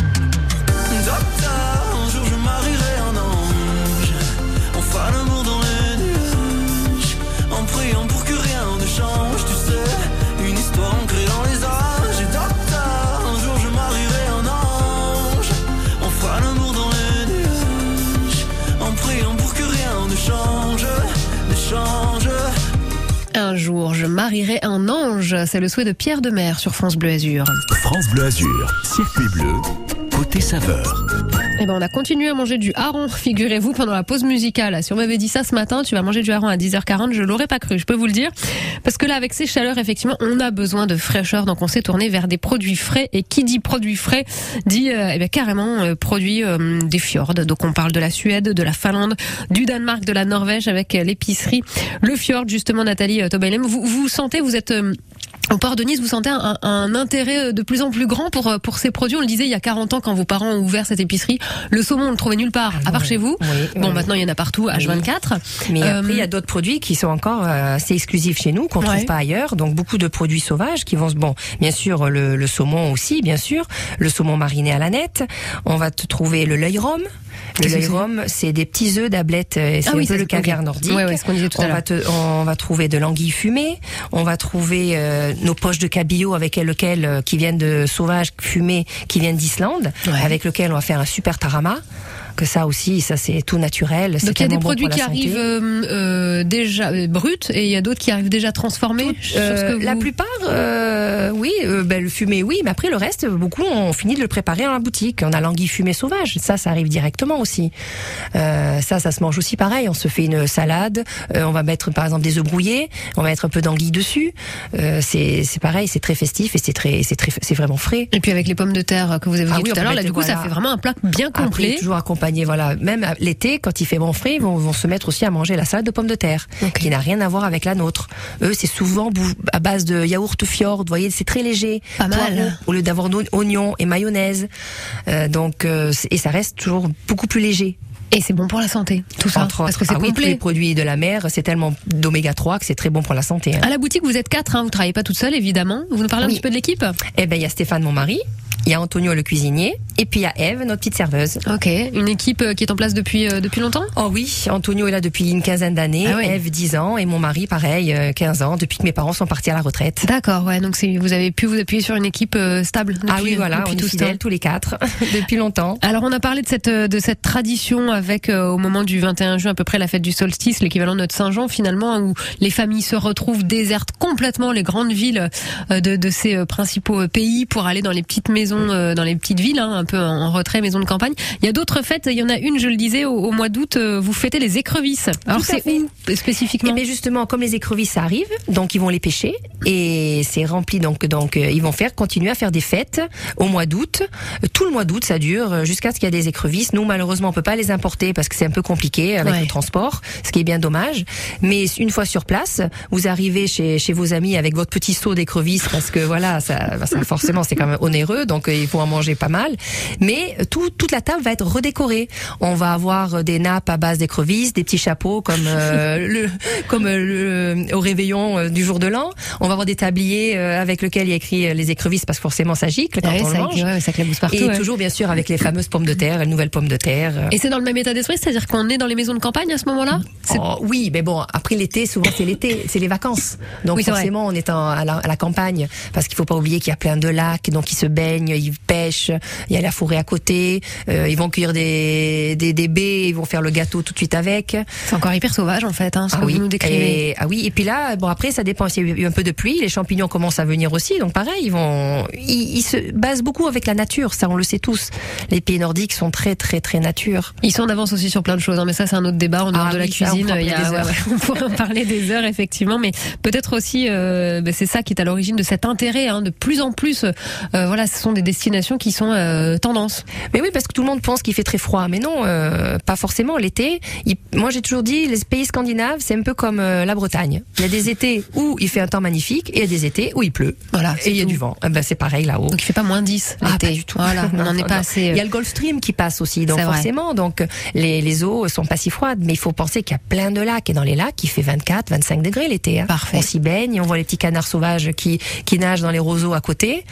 Docteur, un jour je marierai un ange. On fera l'amour dans les nuages En priant pour que rien ne change Tu sais, une histoire ancrée dans les âges. Et docteur, un jour je marierai un ange. On fera l'amour dans les nuages En priant pour que rien ne change Ne change. Un jour, je marierai un ange. C'est le souhait de Pierre de Mer sur France Bleu Azur. France Bleu Azur, circuit bleu, côté saveur. Eh ben, on a continué à manger du hareng, figurez-vous, pendant la pause musicale. Si on m'avait dit ça ce matin, tu vas manger du hareng à 10h40, je l'aurais pas cru, je peux vous le dire. Parce que là, avec ces chaleurs, effectivement, on a besoin de fraîcheur, donc on s'est tourné vers des produits frais. Et qui dit produits frais, dit euh, eh bien, carrément euh, produits euh, des fjords. Donc on parle de la Suède, de la Finlande, du Danemark, de la Norvège, avec l'épicerie Le Fjord, justement, Nathalie Tobelem. Vous, vous sentez, vous êtes... euh, au port de Nice, vous sentez un, un intérêt de plus en plus grand pour, pour ces produits. On le disait il y a 40 ans quand vos parents ont ouvert cette épicerie. Le saumon, on le trouvait nulle part, à part chez vous. bon, oui. maintenant, il y en a partout, H24. Mais Euh, après, il y a d'autres produits qui sont encore euh, assez exclusifs chez nous, qu'on ne Ouais. trouve pas ailleurs. Donc beaucoup de produits sauvages qui vont se bon, bien sûr le, le saumon aussi, bien sûr, le saumon mariné à la nette. On va te trouver le l'œil rhum. Que l'œil c'est rhum, c'est des petits œufs d'ablette, euh, c'est Ah oui, un peu ça, le caviar nordique. Ouais, ouais, ce qu'on disait tout on va te- on va trouver de l'anguille fumée, on va trouver euh, nos poches de cabillaud avec lequel euh, qui viennent de sauvages fumés, qui viennent d'Islande, avec lequel on va faire un super tarama. Que ça aussi, ça c'est tout naturel. Donc il y a des bon produits qui arrivent euh, euh, déjà euh, bruts et il y a d'autres qui arrivent déjà transformés. Euh, La plupart, oui, ben, le fumé, oui, mais après le reste, beaucoup on finit de le préparer dans la boutique. On a l'anguille fumée sauvage, ça, ça arrive directement aussi. Ça, ça se mange aussi pareil. On se fait une salade, on va mettre par exemple des œufs brouillés, on va mettre un peu d'anguille dessus. C'est pareil, c'est très festif et c'est très, c'est très, c'est vraiment frais. Et puis avec les pommes de terre que vous évoquiez Ah oui, tout à l'heure, là du coup ça fait vraiment un plat bien Après, complet. toujours accompagné, voilà. Même l'été, quand il fait bon frais, ils vont, vont se mettre aussi à manger la salade de pommes de terre, qui n'a rien à voir avec la nôtre. Eux, c'est souvent à base de yaourt fjord. Vous voyez, c'est très léger. Pas mal. Poireaux, Au lieu d'avoir no- oignons et mayonnaise. Euh, donc, euh, et ça reste toujours beaucoup plus léger. Et c'est bon pour la santé, tout ça, Entre parce que c'est Ah oui, tous les produits de la mer, c'est tellement d'oméga 3 que c'est très bon pour la santé. hein. À la boutique, vous êtes quatre, hein, vous travaillez pas toute seule évidemment. Vous nous parlez un petit peu de l'équipe? Eh ben, il y a Stéphane, mon mari, il y a Antonio le cuisinier, et puis il y a Eve, notre petite serveuse. Ok, une équipe euh, qui est en place depuis, euh, depuis longtemps? Oh oui, Antonio est là depuis une quinzaine d'années, Ah ouais. Eve 10 ans, et mon mari pareil, euh, 15 ans, depuis que mes parents sont partis à la retraite. D'accord, ouais, donc vous avez pu vous appuyer sur une équipe euh, stable depuis, ah oui, voilà, depuis on est fidèles tous les quatre, depuis longtemps. Alors on a parlé de cette euh, de cette tradition avec euh, au moment du 21 juin à peu près la fête du solstice, l'équivalent de notre Saint-Jean finalement où les familles se retrouvent désertent complètement les grandes villes euh, de, de ces euh, principaux euh, pays pour aller dans les petites maisons euh, dans les petites villes hein, un peu en, retrait maisons de campagne. Il y a d'autres fêtes, il y en a une je le disais au, au mois d'août euh, vous fêtez les écrevisses. Alors c'est où spécifiquement Mais justement, comme les écrevisses arrivent, donc ils vont les pêcher et c'est rempli. Donc, donc euh, ils vont faire continuer à faire des fêtes au mois d'août. Tout le mois d'août, ça dure jusqu'à ce qu'il y ait des écrevisses. Nous, malheureusement, on peut pas les importer parce que c'est un peu compliqué avec Ouais. le transport, ce qui est bien dommage. Mais une fois sur place, vous arrivez chez, chez vos amis avec votre petit seau d'écrevisses parce que voilà, ça, ça, forcément, c'est quand même onéreux, donc euh, il faut en manger pas mal. Mais tout, toute la table va être redécorée. On va avoir euh, des nappes à base d'écrevisses, des petits chapeaux comme euh, le comme le, au réveillon du jour de l'an. On va avoir des tabliers avec lesquels il y a écrit les écrevisses parce que forcément ça gicle quand Ouais, on le mange. ouais, ça clabousse partout. Et ouais. toujours bien sûr avec les fameuses pommes de terre, les nouvelles pommes de terre. Et c'est dans le même état d'esprit, c'est-à-dire qu'on est dans les maisons de campagne à ce moment-là? Oh, oui, mais bon, après l'été, souvent c'est l'été, c'est les vacances. Donc Oui, forcément, on est en- à, la, à la campagne, parce qu'il faut pas oublier qu'il y a plein de lacs, donc ils se baignent, ils pêchent, il y a la forêt à côté, euh, ils vont cueillir des, des, des baies, ils vont faire le gâteau tout de suite avec. C'est encore hyper sauvage en fait, hein, ce Ah que oui, vous nous décrivez. et, ah oui, et puis là, bon après ça dépend s'il y a eu un peu de pluie, les champignons commencent à venir aussi, donc pareil, ils vont, ils, ils se basent beaucoup avec la nature, ça on le sait tous. Les pays nordiques sont très très très nature. Ils sont en avance aussi sur plein de choses, hein, mais ça c'est un autre débat en dehors Ah de la ça, on cuisine. pourra il y a- ouais, on pourrait en parler des heures effectivement, mais peut-être aussi euh, bah, c'est ça qui est à l'origine de cet intérêt. Hein, de plus en plus, euh, voilà, ce sont des destinations qui sont euh, tendance. Mais oui, parce que tout le monde pense qu'il fait très froid, mais non, euh, pas forcément. L'été, il- moi j'ai toujours dit, les pays scandinaves, c'est un peu comme euh, la Bretagne. Il y a des étés où il fait un temps magnifique et il y a des étés où il pleut. Voilà, et il y a du vent. Eh ben, c'est pareil là-haut. Donc il fait pas moins 10 Ah, l'été. pas du tout. Voilà, on n'en est pas non. assez. euh, Il y a le Gulf Stream qui passe aussi, donc forcément, donc les, les eaux sont pas si froides, mais il faut penser qu'il y a plein de lacs et dans les lacs, il fait 24, 25 degrés l'été. hein. Parfait. On s'y baigne, on voit les petits canards sauvages qui qui nagent dans les roseaux à côté.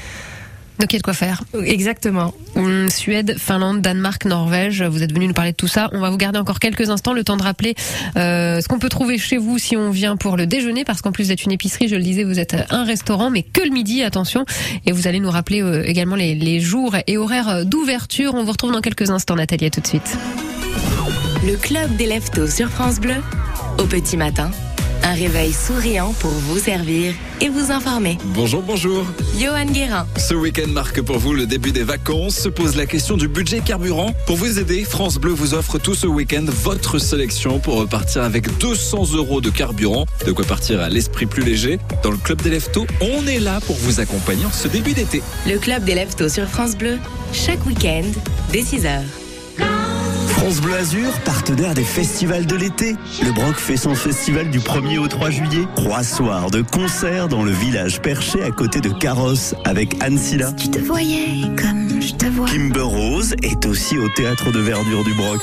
Donc il y a de quoi faire. Exactement. Hum, Suède, Finlande, Danemark, Norvège. Vous êtes venus nous parler de tout ça. On va vous garder encore quelques instants, le temps de rappeler euh, ce qu'on peut trouver chez vous si on vient pour le déjeuner, parce qu'en plus d'être une épicerie, je le disais, vous êtes un restaurant, mais que le midi, attention. Et vous allez nous rappeler euh, également les, les jours et horaires d'ouverture. On vous retrouve dans quelques instants, Nathalie. À tout de suite. Le club des leftos sur France Bleu. Au petit matin, un réveil souriant pour vous servir et vous informer. Bonjour, bonjour. Johan Guérin. Ce week-end marque pour vous le début des vacances. Se pose la question du budget carburant. Pour vous aider, France Bleu vous offre tout ce week-end votre sélection pour repartir avec 200 euros de carburant. De quoi partir à l'esprit plus léger. Dans le club des leftos, on est là pour vous accompagner en ce début d'été. Le club des leftos sur France Bleu. Chaque week-end, dès 6h. France Bleu Azur, partenaire des festivals de l'été. Le Broc fait son festival du 1er au 3 juillet. Trois soirs de concerts dans le village perché à côté de Carrosse avec Anne Silla. Tu te voyais comme je te vois. Kimber Rose est aussi au théâtre de verdure du Broc.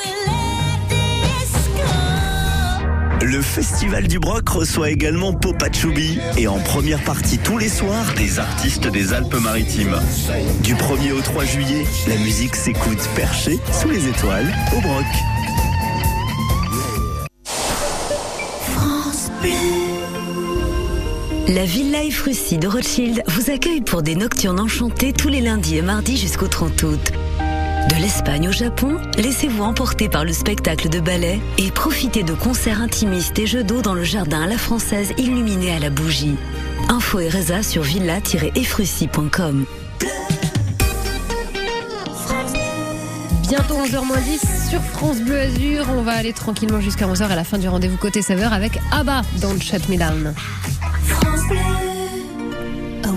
Le Festival du Broc reçoit également Popa Choubi et en première partie tous les soirs des artistes des Alpes-Maritimes. Du 1er au 3 juillet, la musique s'écoute perché sous les étoiles au Broc. La Villa Efrussi de Rothschild vous accueille pour des nocturnes enchantées tous les lundis et mardis jusqu'au 30 août. De l'Espagne au Japon, laissez-vous emporter par le spectacle de ballet et profitez de concerts intimistes et jeux d'eau dans le jardin à la française illuminé à la bougie. Info et résa sur villa-efrussi.com. Bientôt 11h10 sur France Bleu Azur. On va aller tranquillement jusqu'à 11h à la fin du rendez-vous côté saveur avec Abba Don't Shut Me Down. A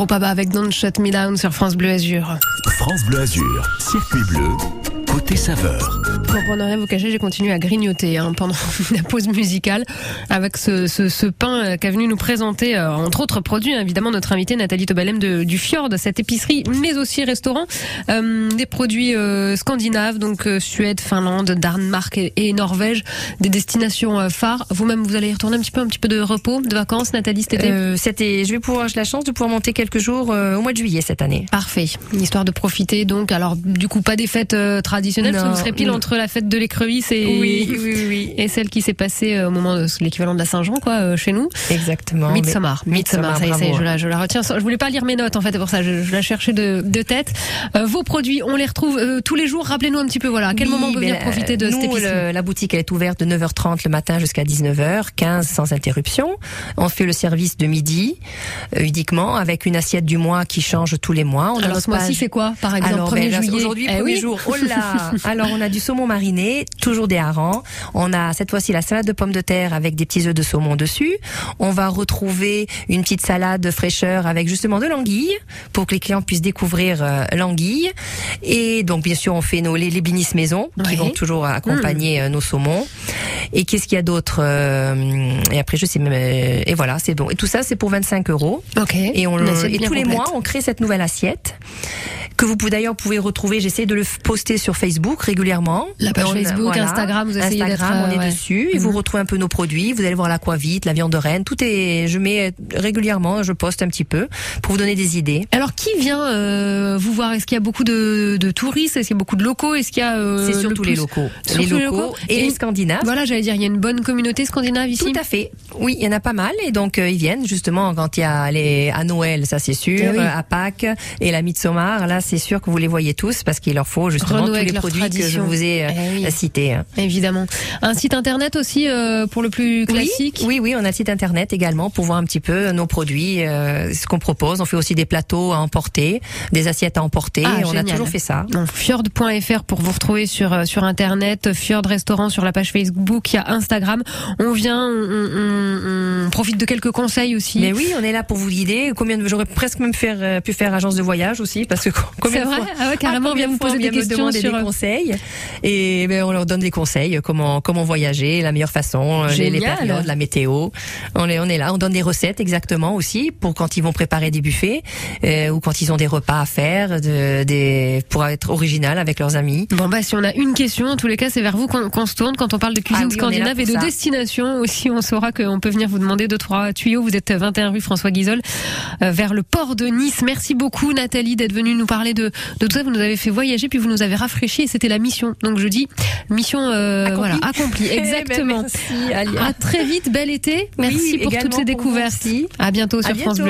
Groupe ABBA avec Don't Shut Me Down sur France Bleu Azur. France Bleu Azur, circuit bleu, côté saveur. Bon, pour ne rien vous cacher, j'ai continué à grignoter hein, pendant la pause musicale avec ce, ce, ce pain euh, qu'a venu nous présenter, euh, entre autres produits, hein, évidemment, notre invitée Nathalie Tobalem de, du Fjord, cette épicerie, mais aussi restaurant. Euh, des produits euh, scandinaves, donc Suède, Finlande, Danemark et, et Norvège, des destinations phares. Vous-même, vous allez y retourner un petit peu, un petit peu de repos, de vacances, Nathalie, cet été? C'était, je vais pouvoir, j'ai la chance de pouvoir monter quelques jours au mois de juillet cette année. Parfait. Histoire de profiter donc. Alors du coup pas des fêtes traditionnelles, parce que Non, vous serez pile non. entre la fête de l'écrevisse et Oui, oui, oui. et celle qui s'est passée euh, au moment de l'équivalent de la Saint-Jean quoi euh, chez nous. Exactement. Midsommar. Midsommar. Ça y est, je la, je la retiens. Je voulais pas lire mes notes en fait, pour ça je, je la cherchais de, de tête. Euh, vos produits, on les retrouve euh, tous les jours. Rappelez-nous un petit peu voilà à quel moment on peut ben, venir profiter de nous, cette épicerie. la boutique elle est ouverte de 9h30 le matin jusqu'à 19h, 15 sans interruption. On fait le service de midi euh, uniquement avec une assiette du mois qui change tous les mois. On Alors ce mois-ci c'est quoi par exemple Alors, 1er ben, juillet Aujourd'hui, Eh premier oui. jour. Oh là Alors, on a du saumon mariné, toujours des harengs. On a cette fois-ci la salade de pommes de terre avec des petits œufs de saumon dessus. On va retrouver une petite salade de fraîcheur avec justement de l'anguille pour que les clients puissent découvrir euh, l'anguille. Et donc, bien sûr, on fait nos les, les blinis maison qui vont toujours accompagner euh, nos saumons. Et qu'est-ce qu'il y a d'autre euh, Et après, je sais même. Et voilà, c'est bon. Et tout ça, c'est pour 25 euros. Ok. Et, on, bien tous les mois, on crée cette nouvelle assiette que vous pouvez d'ailleurs pouvez retrouver. J'essaie de le poster sur Facebook régulièrement. La page On Facebook, Instagram, vous essayez d'être, Instagram, on euh, est ouais. dessus. Et vous Mhm. retrouvez un peu nos produits. Vous allez voir l'aquavite, la viande de reine. Tout est, je mets régulièrement, je poste un petit peu pour vous donner des idées. Alors qui vient euh, vous voir? Est-ce qu'il y a beaucoup de, de touristes? Est-ce qu'il y a beaucoup de locaux? Est-ce qu'il y a euh, C'est le surtout plus- les locaux. Les locaux et, les Scandinaves. Voilà, j'allais dire, il y a une bonne communauté scandinave ici. Tout à fait. Oui, il y en a pas mal et donc euh, ils viennent justement quand il y a les à Noël, ça c'est sûr, Eh oui. euh, à Pâques et la Midsommar, là c'est sûr que vous les voyez tous parce qu'il leur faut justement Renouer tous les produits que je tradition. vous ai euh, Eh oui. cités. hein. Évidemment. Un site internet aussi euh, pour le plus classique? Oui, oui, on a le site internet également pour voir un petit peu nos produits, euh, ce qu'on propose. On fait aussi des plateaux à emporter, des assiettes à emporter. Ah, on a toujours fait ça. Fjord.fr pour vous retrouver sur euh, sur internet, Fjord Restaurant sur la page Facebook, il y a Instagram. On vient, on, on- on profite de quelques conseils aussi. Mais oui, on est là pour vous guider. Combien de j'aurais presque même faire, euh, pu faire agence de voyage aussi parce que combien C'est de vrai fois- Ah ouais, carrément, on vient vous poser des me questions sur, des euh, conseils et ben, on leur donne des conseils euh, comment comment voyager, la meilleure façon, euh, les, les périodes, la météo. On est on est là, on donne des recettes exactement aussi pour quand ils vont préparer des buffets euh, ou quand ils ont des repas à faire, de, des pour être original avec leurs amis. Bon bah si on a une question, en tous les cas c'est vers vous qu'on se tourne quand on parle de cuisine Ah oui, scandinave et de ça. destination aussi. On saura qu'on peut venir vous demander deux trois tuyaux. Vous êtes 21 rue François Guizol euh, vers le port de Nice. Merci beaucoup Nathalie d'être venue nous parler de, de tout ça. Vous nous avez fait voyager puis vous nous avez rafraîchi et c'était la mission. Donc je mission euh, Accomplie. voilà accomplie Eh ben, exactement. merci, Alia. À très vite, bel été. Merci Oui, pour toutes ces découvertes. À bientôt À sur France. Bleu.